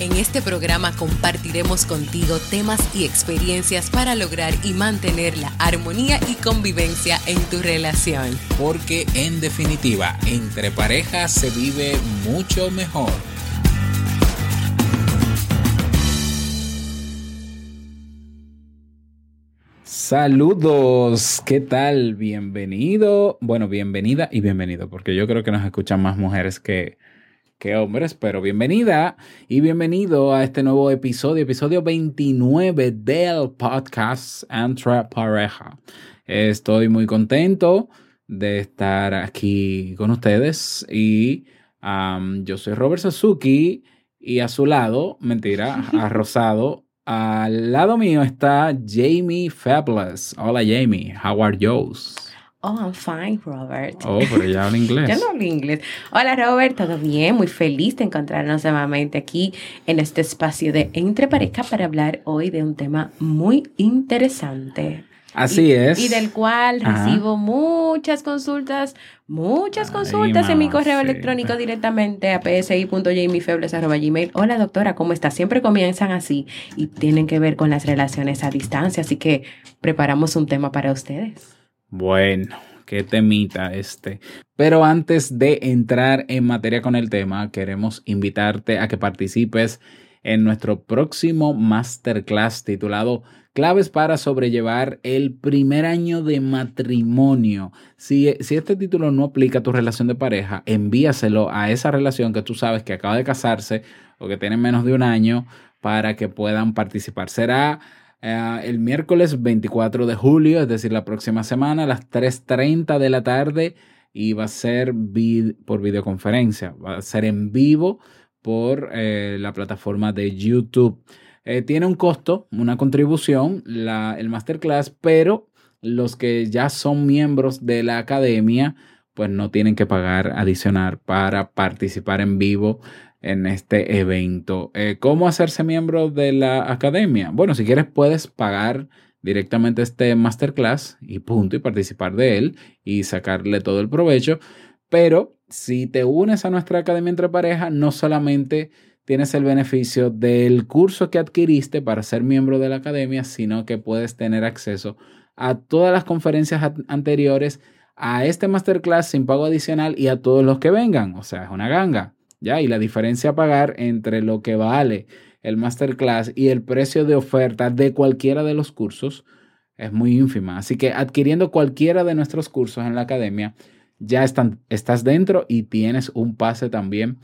En este programa compartiremos contigo temas y experiencias para lograr y mantener la armonía y convivencia en tu relación. Porque en definitiva, entre parejas se vive mucho mejor. Saludos, ¿qué tal? Bienvenido, bueno, bienvenida y bienvenido, porque yo creo que nos escuchan más mujeres que, que hombres, pero bienvenida y bienvenido a este nuevo episodio, episodio 29 del podcast Entre Pareja. Estoy muy contento de estar aquí con ustedes y yo soy Robert Sasuki y a su lado, mentira, a Rosado, al lado mío está Jamie Fabulous. Hola Jamie, how are you? Oh, I'm fine, Robert. Oh, pero ya habla inglés. ya no hablo inglés. Hola, Robert, ¿todo bien? Muy feliz de encontrarnos nuevamente aquí en este espacio de Entre Pareja para hablar hoy de un tema muy interesante. Así es. Y del cual recibo muchas consultas, muchas consultas en mi correo electrónico directamente a psi.jamiefebles.gmail. Hola doctora, ¿cómo está? Siempre comienzan así y tienen que ver con las relaciones a distancia, así que preparamos un tema para ustedes. Bueno, qué temita este. Pero antes de entrar en materia con el tema, queremos invitarte a que participes en nuestro próximo masterclass titulado Claves para sobrellevar el primer año de matrimonio. Si, si, este título no aplica a tu relación de pareja, envíaselo a esa relación que tú sabes que acaba de casarse o que tiene menos de un año para que puedan participar. Será eh, el miércoles 24 de julio, es decir, la próxima semana, a las 3.30 de la tarde y va a ser por videoconferencia, va a ser en vivo por eh, la plataforma de YouTube. Eh, tiene un costo, una contribución, la, el masterclass, pero los que ya son miembros de la academia, pues no tienen que pagar adicional para participar en vivo en este evento. Eh, ¿Cómo hacerse miembro de la academia? Bueno, si quieres puedes pagar directamente este masterclass y punto y participar de él y sacarle todo el provecho. Pero si te unes a nuestra academia entre pareja, no solamente tienes el beneficio del curso que adquiriste para ser miembro de la academia, sino que puedes tener acceso a todas las conferencias anteriores, a este masterclass sin pago adicional y a todos los que vengan. O sea, es una ganga. ¿Ya? Y la diferencia a pagar entre lo que vale el masterclass y el precio de oferta de cualquiera de los cursos es muy ínfima. Así que adquiriendo cualquiera de nuestros cursos en la academia, ya están, estás dentro y tienes un pase también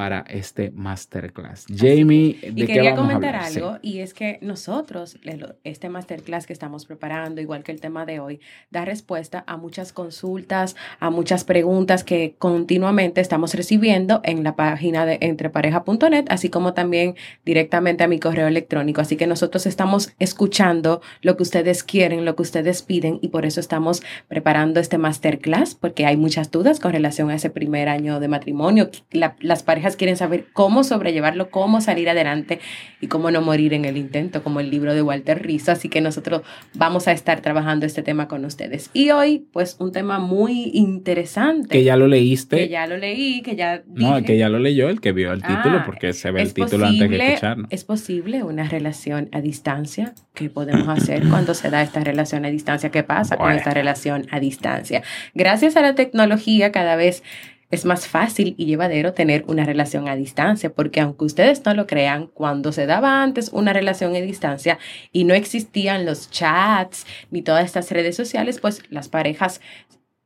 para este masterclass. Jamie, ¿de y quería comentar algo y es que nosotros, este masterclass que estamos preparando, igual que el tema de hoy, da respuesta a muchas consultas, a muchas preguntas que continuamente estamos recibiendo en la página de entrepareja.net, así como también directamente a mi correo electrónico. Así que nosotros estamos escuchando lo que ustedes quieren, lo que ustedes piden y por eso estamos preparando este masterclass, porque hay muchas dudas con relación a ese primer año de matrimonio. las parejas quieren saber cómo sobrellevarlo, cómo salir adelante y cómo no morir en el intento, como el libro de Walter Rizzo. Así que nosotros vamos a estar trabajando este tema con ustedes. Y hoy, pues, un tema muy interesante. Que ya lo leíste. Que ya lo leí, que ya... No, el que ya lo leyó, el que vio el título, ah, porque se ve el título antes que escucharnos. ¿Es posible una relación a distancia? ¿Qué podemos hacer cuando se da esta relación a distancia? ¿Qué pasa con esta relación a distancia? Gracias a la tecnología, cada vez es más fácil y llevadero tener una relación a distancia, porque aunque ustedes no lo crean, cuando se daba antes una relación a distancia y no existían los chats ni todas estas redes sociales, pues las parejas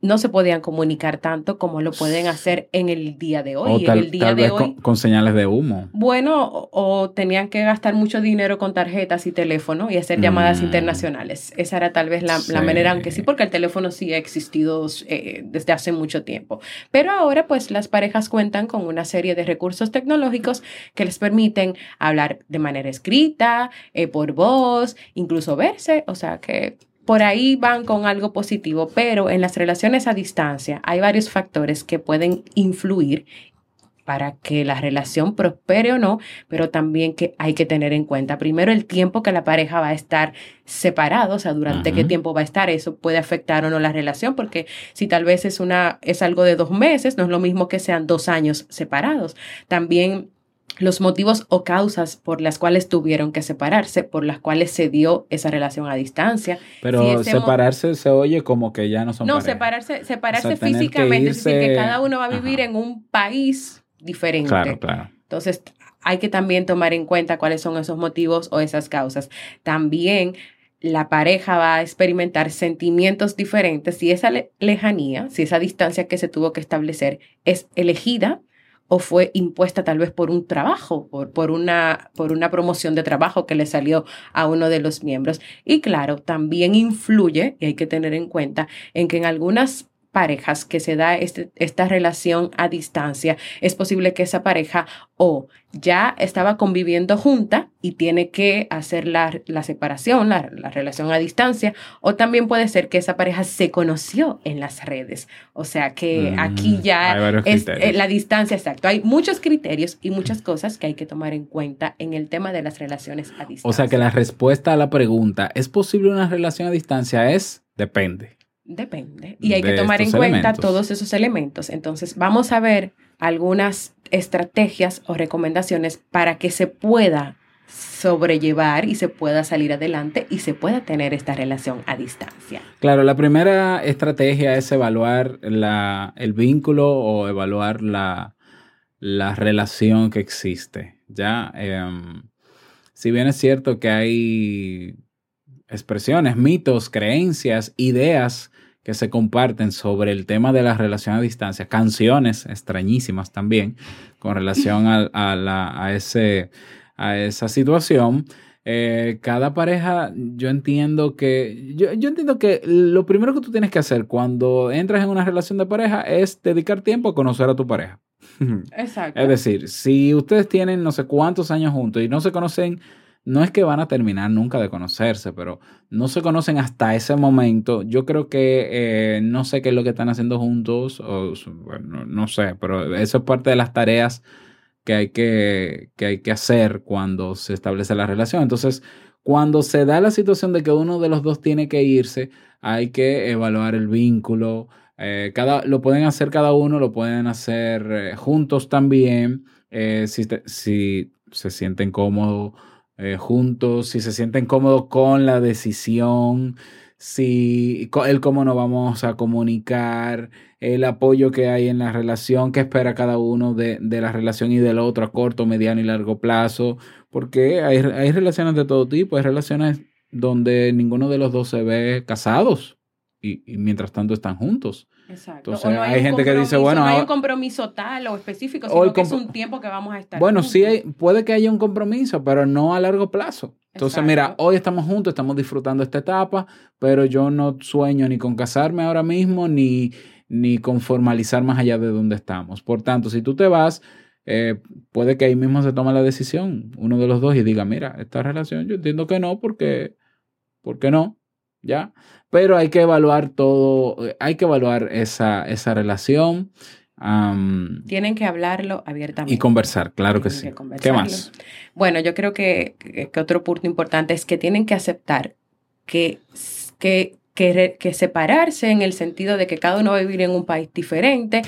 no se podían comunicar tanto como lo pueden hacer en el día de hoy. O en el día tal de vez hoy, con, con señales de humo. bueno, o, o tenían que gastar mucho dinero con tarjetas y teléfono y hacer llamadas Mm. internacionales. Esa era tal vez la, la manera, aunque sí, porque el teléfono sí ha existido eh, desde hace mucho tiempo. Pero ahora, pues, las parejas cuentan con una serie de recursos tecnológicos que les permiten hablar de manera escrita, eh, por voz, incluso verse. O sea que por ahí van con algo positivo, pero en las relaciones a distancia hay varios factores que pueden influir para que la relación prospere o no, pero también que hay que tener en cuenta primero el tiempo que la pareja va a estar separado, o sea, durante qué tiempo va a estar, eso puede afectar o no la relación, porque si tal vez es una es algo de dos meses, no es lo mismo que sean dos años separados. También los motivos o causas por las cuales tuvieron que separarse, por las cuales se dio esa relación a distancia. Pero Si separarse se oye como que ya no son No, pareja. separarse, separarse O sea, físicamente, es decir, que cada uno va a vivir Ajá. en un país diferente. Claro, claro. Entonces, hay que también tomar en cuenta cuáles son esos motivos o esas causas. También la pareja va a experimentar sentimientos diferentes si esa le- lejanía, si esa distancia que se tuvo que establecer es elegida o fue impuesta tal vez por un trabajo, por, por, una, por una promoción de trabajo que le salió a uno de los miembros. Y claro, también influye, y hay que tener en cuenta, en que en algunas parejas que se da este- esta relación a distancia, es posible que esa pareja o ya estaba conviviendo junta y tiene que hacer la, la separación, la, la relación a distancia, o también puede ser que esa pareja se conoció en las redes. O sea que Mm, aquí hay ya varios es criterios. eh, la distancia, exacto. Hay muchos criterios y muchas cosas que hay que tomar en cuenta en el tema de las relaciones a distancia. O sea que la respuesta a la pregunta, ¿es posible una relación a distancia? Es depende. Depende. Y hay que tomar en cuenta elementos. todos esos elementos. Entonces, vamos a ver algunas estrategias o recomendaciones para que se pueda sobrellevar y se pueda salir adelante y se pueda tener esta relación a distancia. Claro, la primera estrategia es evaluar la, el vínculo o evaluar la, la relación que existe. Ya, Em, si bien es cierto que hay expresiones, mitos, creencias, ideas que se comparten sobre el tema de la relación a distancia, canciones extrañísimas también con relación a, a la- a ese, a esa situación. Eh, cada pareja, yo entiendo que, yo, yo entiendo que lo primero que tú tienes que hacer cuando entras en una relación de pareja es dedicar tiempo a conocer a tu pareja. Exacto. Es decir, si ustedes tienen no sé cuántos años juntos y no se conocen, no es que van a terminar nunca de conocerse, pero no se conocen hasta ese momento. Yo creo que eh, no sé qué es lo que están haciendo juntos, no sé, pero eso es parte de las tareas que hay que, que hay que hacer cuando se establece la relación. Entonces, cuando se da la situación de que uno de los dos tiene que irse, hay que evaluar el vínculo. Eh, cada, lo pueden hacer cada uno, lo pueden hacer eh, juntos también. si, si se sienten cómodos eh, juntos, si se sienten cómodos con la decisión, si el cómo nos vamos a comunicar, el apoyo que hay en la relación, qué espera cada uno de, de la relación y del otro a corto, mediano y largo plazo, porque hay, hay relaciones de todo tipo, hay relaciones donde ninguno de los dos se ve casados y mientras tanto están juntos. Exacto. Entonces, O no hay gente que dice, bueno, no hay un compromiso tal o específico, sino que es un tiempo que vamos a estar Bueno, sí, hay, puede que haya un compromiso, pero no a largo plazo. Entonces, Exacto. mira, hoy estamos juntos, estamos disfrutando esta etapa, pero yo no sueño ni con casarme ahora mismo, ni, ni con formalizar más allá de donde estamos. Por tanto, si tú te vas, eh, puede que ahí mismo se tome la decisión, uno de los dos, y diga, mira, esta relación yo entiendo que no, porque, ¿por qué no? ¿Ya? Pero hay que evaluar todo, hay que evaluar esa, esa relación Tienen que hablarlo abiertamente. y conversar, claro que Tienen sí. que ¿Qué más? Bueno, yo creo que, que- otro punto importante es que tienen que aceptar que, que, que, que separarse en el sentido de que cada uno va a vivir en un país diferente,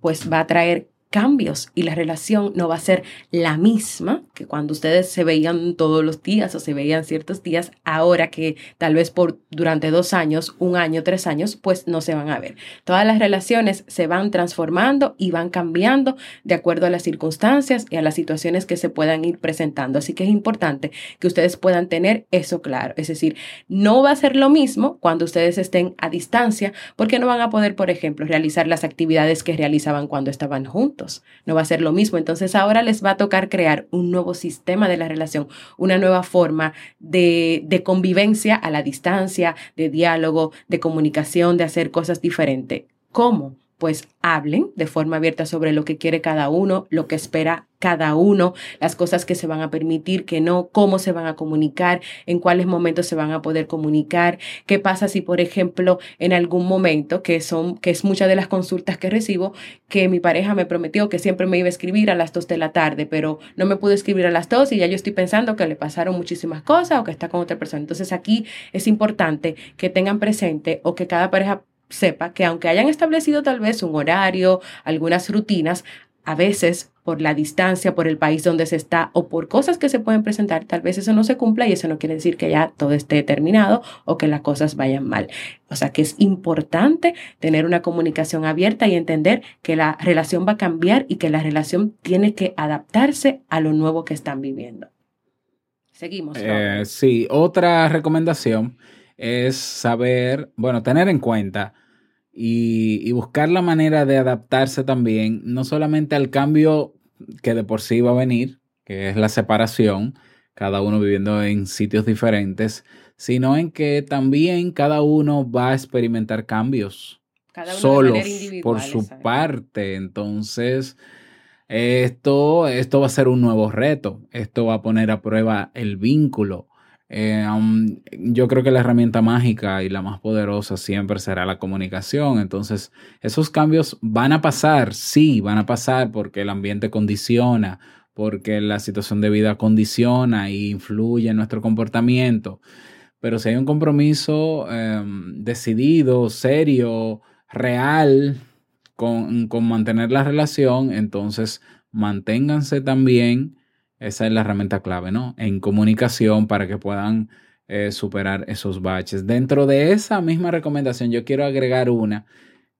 pues va a traer cambios y la relación no va a ser la misma que cuando ustedes se veían todos los días o se veían ciertos días, ahora que tal vez por durante dos años, un año, tres años, pues no se van a ver. Todas las relaciones se van transformando y van cambiando de acuerdo a las circunstancias y a las situaciones que se puedan ir presentando. Así que es importante que ustedes puedan tener eso claro. Es decir, no va a ser lo mismo cuando ustedes estén a distancia porque no van a poder, por ejemplo, realizar las actividades que realizaban cuando estaban juntos. No va a ser lo mismo. Entonces ahora les va a tocar crear un nuevo sistema de la relación, una nueva forma de, de convivencia a la distancia, de diálogo, de comunicación, de hacer cosas diferentes. ¿Cómo? Pues hablen de forma abierta sobre lo que quiere cada uno, lo que espera cada uno, las cosas que se van a permitir, que no, cómo se van a comunicar, en cuáles momentos se van a poder comunicar, qué pasa si, por ejemplo, en algún momento, que son, que es muchas de las consultas que recibo, que mi pareja me prometió que siempre me iba a escribir a las dos de la tarde, pero no me pudo escribir a las dos y ya yo estoy pensando que le pasaron muchísimas cosas o que está con otra persona. Entonces aquí es importante que tengan presente o que cada pareja sepa que aunque hayan establecido tal vez un horario, algunas rutinas, a veces por la distancia, por el país donde se está o por cosas que se pueden presentar, tal vez eso no se cumpla y eso no quiere decir que ya todo esté terminado o que las cosas vayan mal. O sea que es importante tener una comunicación abierta y entender que la relación va a cambiar y que la relación tiene que adaptarse a lo nuevo que están viviendo. Seguimos. Eh, sí, otra recomendación es saber, bueno, tener en cuenta y, buscar la manera de adaptarse también, no solamente al cambio que de por sí va a venir, que es la separación, cada uno viviendo en sitios diferentes, sino en que también cada uno va a experimentar cambios solos por su parte. Entonces, esto, esto va a ser un nuevo reto, esto va a poner a prueba el vínculo eh, yo creo que la herramienta mágica y la más poderosa siempre será la comunicación. Entonces, esos cambios van a pasar, sí, van a pasar porque el ambiente condiciona, porque la situación de vida condiciona e influye en nuestro comportamiento. Pero si hay un compromiso em, decidido, serio, real con, con mantener la relación, entonces manténganse también esa es la herramienta clave, ¿no? En comunicación para que puedan eh, superar esos baches. Dentro de esa misma recomendación, yo quiero agregar una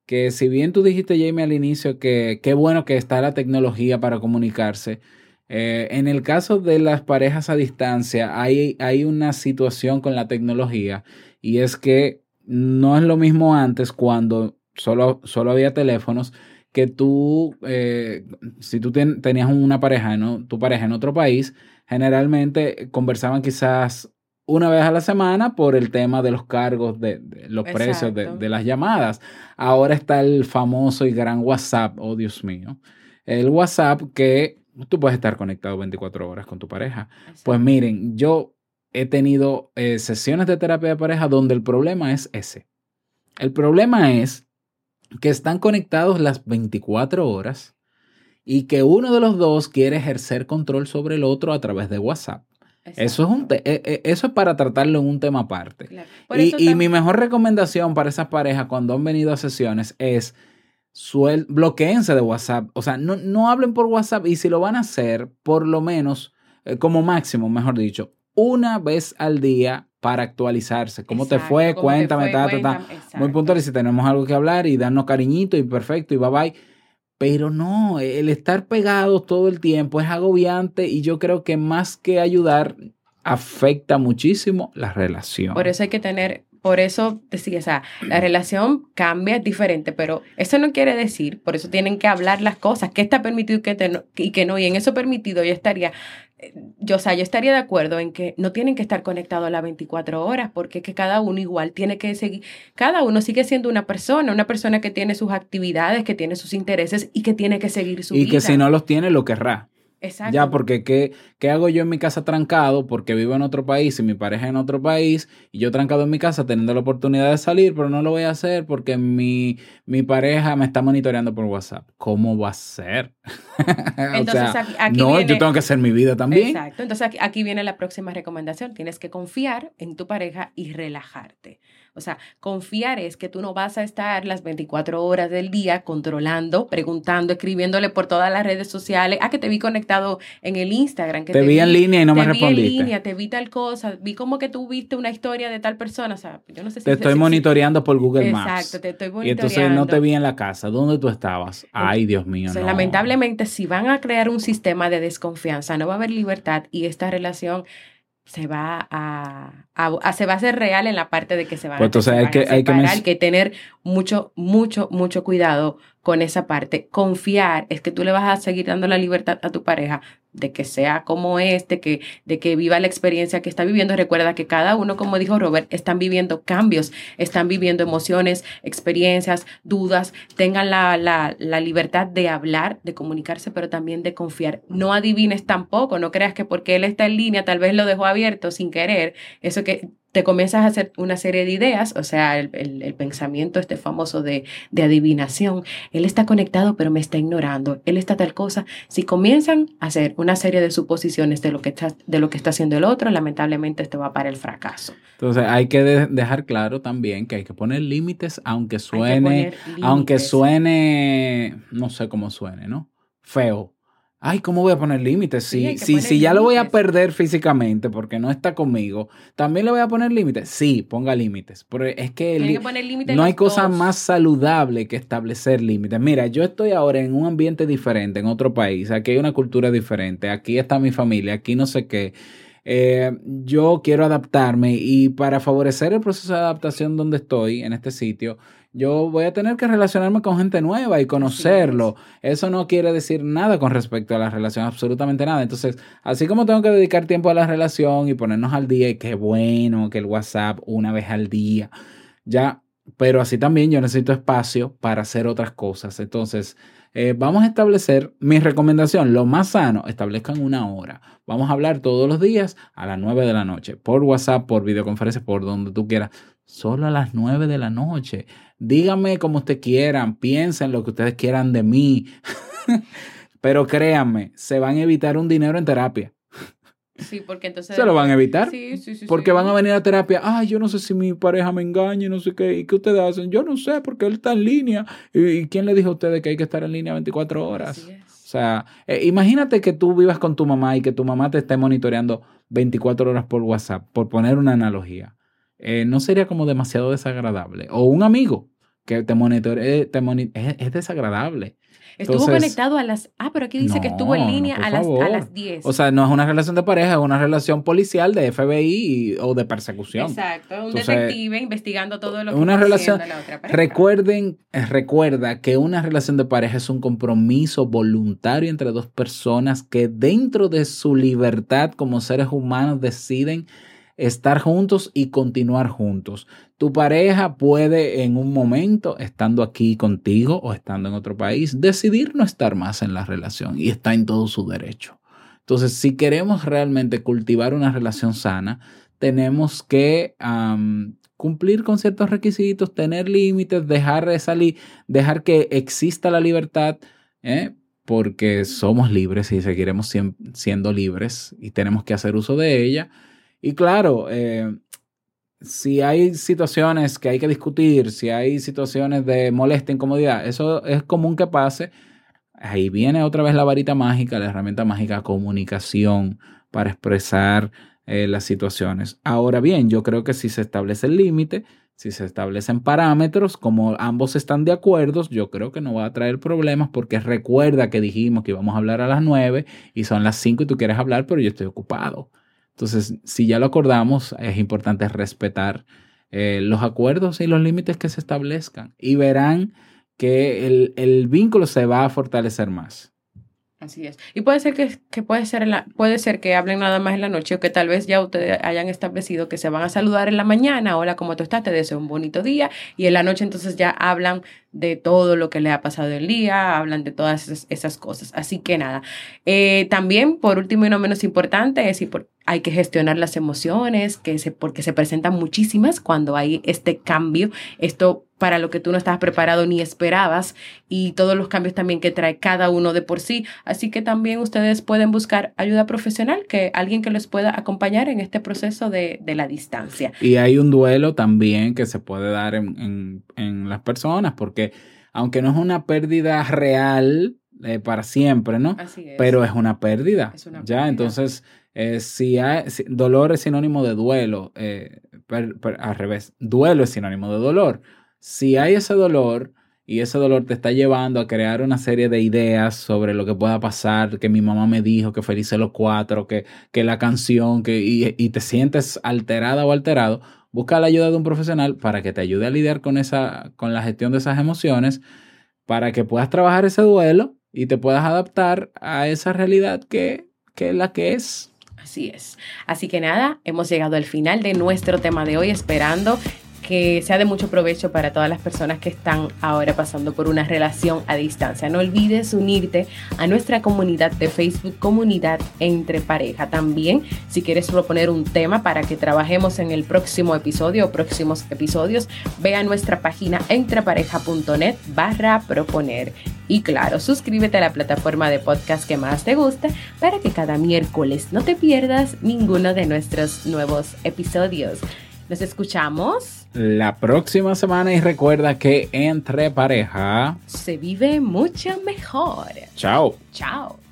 que si bien tú dijiste, Jamie, al inicio que qué bueno que está la tecnología para comunicarse, eh, en el caso de las parejas a distancia hay, hay una situación con la tecnología y es que no es lo mismo antes cuando solo, solo había teléfonos que tú, eh, si tú tenías una pareja, ¿no? tu pareja en otro país, generalmente conversaban quizás una vez a la semana por el tema de los cargos, de, los precios de, las llamadas. Ahora está el famoso y gran WhatsApp, oh Dios mío, el WhatsApp que tú puedes estar conectado 24 horas con tu pareja. Pues miren, yo he tenido eh, sesiones de terapia de pareja donde el problema es ese. El problema es que están conectados las 24 horas y que uno de los dos quiere ejercer control sobre el otro a través de WhatsApp. Eso es, un e, e, eso es para tratarlo en un tema aparte. Y, mi mejor recomendación para esas parejas cuando han venido a sesiones es suel bloqueense de WhatsApp. O sea, no, no hablen por WhatsApp y si lo van a hacer, por lo menos, eh, como máximo, mejor dicho, una vez al día para actualizarse. ¿Cómo te fue? Cuéntame, Muy puntual y si tenemos algo que hablar y darnos cariñito y perfecto y bye bye. Pero no, el estar pegados todo el tiempo es agobiante y yo creo que más que ayudar, afecta muchísimo la relación. Por eso hay que tener por eso decía, o sea, la relación cambia, es diferente, pero eso no quiere decir, por eso tienen que hablar las cosas, qué está permitido y qué, no, y qué no, y en eso permitido yo estaría, yo, o sea, yo estaría de acuerdo en que no tienen que estar conectados a las 24 horas, porque que cada uno igual tiene que seguir, cada uno sigue siendo una persona, una persona que tiene sus actividades, que tiene sus intereses y que tiene que seguir su vida. Y que si no los tiene, lo querrá. Ya, porque ¿qué, ¿qué hago yo en mi casa trancado? Porque vivo en otro país y mi pareja en otro país y yo trancado en mi casa teniendo la oportunidad de salir, pero no lo voy a hacer porque mi, mi pareja me está monitoreando por WhatsApp. ¿Cómo va a ser? Entonces, aquí, no, yo tengo que hacer mi vida también. Exacto. Entonces aquí, aquí viene la próxima recomendación. Tienes que confiar en tu pareja y relajarte O sea, confiar es que tú no vas a estar las 24 horas del día controlando, preguntando, escribiéndole por todas las redes sociales. Ah, que te vi conectado en el Instagram. Que te, vi en línea y no me respondiste. Vi en línea, te vi tal cosa, vi como que tú viste una historia de tal persona. O sea, yo no sé si. Te estoy monitoreando por Google Maps. Exacto, te estoy monitoreando. Y entonces no te vi en la casa. ¿Dónde tú estabas? Ay, Dios mío. no. Lamentablemente, si van a crear un sistema de desconfianza, no va a haber libertad y esta relación se va a, se va a hacer real en la parte de que se pues a, hay que, hay que, tener mucho, mucho, mucho cuidado con esa parte. Confiar es que tú le vas a seguir dando la libertad a tu pareja de que sea como este, que, de que viva la experiencia que está viviendo. Recuerda que cada uno, como dijo Robert, están viviendo cambios, están viviendo emociones, experiencias, dudas. Tengan la, la, la libertad de hablar, de comunicarse, pero también de confiar. No adivines tampoco, no creas que porque él está en línea, tal vez lo dejó abierto sin querer. Eso que te comienzas a hacer una serie de ideas, o sea, el, pensamiento este famoso de, de, adivinación, él está conectado pero me está ignorando, él está tal cosa. Si comienzan a hacer una serie de suposiciones de lo que está, de lo que está haciendo el otro, lamentablemente esto va para el fracaso. Entonces hay que dejar claro también que hay que poner límites, aunque suene, aunque suene, no sé cómo suene, ¿no? Feo ay, ¿cómo voy a poner límites? Si, si, ya lo voy a perder físicamente porque no está conmigo, ¿también le voy a poner límites? Sí, ponga límites. Porque es que, no hay cosa más saludable que establecer límites. Mira, yo estoy ahora en un ambiente diferente, en otro país, aquí hay una cultura diferente, aquí está mi familia, aquí no sé qué. Eh, yo quiero adaptarme y para favorecer el proceso de adaptación donde estoy, en este sitio, yo voy a tener que relacionarme con gente nueva y conocerlo. Eso no quiere decir nada con respecto a la relación, absolutamente nada. Entonces, así como tengo que dedicar tiempo a la relación y ponernos al día, y qué bueno que el WhatsApp una vez al día, ya, pero así también yo necesito espacio para hacer otras cosas. Entonces, eh, vamos a establecer mi recomendación, lo más sano, establezcan una hora. Vamos a hablar todos los días a las 9 de la noche, por WhatsApp, por videoconferencia, por donde tú quieras, solo a las 9 de la noche. Díganme como ustedes quieran, piensen lo que ustedes quieran de mí. Pero créanme, se van a evitar un dinero en terapia. Sí, porque entonces... ¿Se lo van a evitar? Sí, sí, sí. Porque van a venir a terapia. Ay, yo no sé si mi pareja me engaña, no sé qué. ¿Y qué ustedes hacen? Yo no sé, porque él está en línea. ¿Y, quién le dijo a ustedes que hay que estar en línea 24 horas? O sea, eh, imagínate que tú vivas con tu mamá y que tu mamá te esté monitoreando 24 horas por WhatsApp, por poner una analogía. Eh, ¿No sería como demasiado desagradable? O un amigo que te monitore, te es, desagradable. Estuvo conectado a las... Ah, pero aquí dice que estuvo en línea a, las, a las 10. O sea, no es una relación de pareja, es una relación policial de FBI o de persecución. Exacto, un detective investigando todo lo que una relación, la otra pareja. Recuerden, eh, recuerda que una relación de pareja es un compromiso voluntario entre dos personas que dentro de su libertad como seres humanos deciden estar juntos y continuar juntos. Tu pareja puede en un momento, estando aquí contigo o estando en otro país, decidir no estar más en la relación y está en todo su derecho. Entonces, si queremos realmente cultivar una relación sana, tenemos que cumplir con ciertos requisitos, tener límites, dejar, salir, dejar que exista la libertad, ¿eh? porque somos libres y seguiremos siendo libres y tenemos que hacer uso de ella y claro, eh, si hay situaciones que hay que discutir, si hay situaciones de molestia, incomodidad, eso es común que pase. Ahí viene otra vez la varita mágica, la herramienta mágica comunicación para expresar eh, las situaciones. Ahora bien, yo creo que si se establece el límite, si se establecen parámetros, como ambos están de acuerdo, yo creo que no va a traer problemas porque recuerda que dijimos que íbamos a hablar a las 9 y son las 5 y tú quieres hablar, pero yo estoy ocupado. Entonces, si ya lo acordamos, es importante respetar eh, los acuerdos y los límites que se establezcan y verán que el, vínculo se va a fortalecer más. Así es. Y puede ser que, que puede, ser la, puede ser que hablen nada más en la noche o que tal vez ya ustedes hayan establecido que se van a saludar en la mañana. Hola, ¿cómo tú estás? Te deseo un bonito día. Y en la noche entonces ya hablan de todo lo que le ha pasado el día, hablan de todas esas, cosas. Así que nada, eh, también por último y no menos importante es hay que gestionar las emociones, que se, porque se presentan muchísimas cuando hay este cambio, esto para lo que tú no estabas preparado ni esperabas y todos los cambios también que trae cada uno de por sí. Así que también ustedes pueden buscar ayuda profesional, que alguien que les pueda acompañar en este proceso de, la distancia. Y hay un duelo también que se puede dar en, las personas, porque aunque no es una pérdida real eh, para siempre, ¿no? Así es. Pero es una pérdida. ya, entonces, eh, si hay dolor es sinónimo de duelo, eh, al revés, duelo es sinónimo de dolor si hay ese dolor y ese dolor te está llevando a crear una serie de ideas sobre lo que pueda pasar, que mi mamá me dijo, que felices los cuatro, que, que la canción, que, y, te sientes alterada o alterado, busca la ayuda de un profesional para que te ayude a lidiar con, esa, con la gestión de esas emociones, para que puedas trabajar ese duelo y te puedas adaptar a esa realidad que, que es la que es. Así es. Así que nada, hemos llegado al final de nuestro tema de hoy, esperando que sea de mucho provecho para todas las personas que están ahora pasando por una relación a distancia. No olvides unirte a nuestra comunidad de Facebook, Comunidad Entre Pareja. También, si quieres proponer un tema para que trabajemos en el próximo episodio o próximos episodios, ve a nuestra página entrepareja.net barra proponer. Y claro, suscríbete a la plataforma de podcast que más te guste para que cada miércoles no te pierdas ninguno de nuestros nuevos episodios. Nos escuchamos la próxima semana y recuerda que entre pareja se vive mucho mejor. Chao. Chao.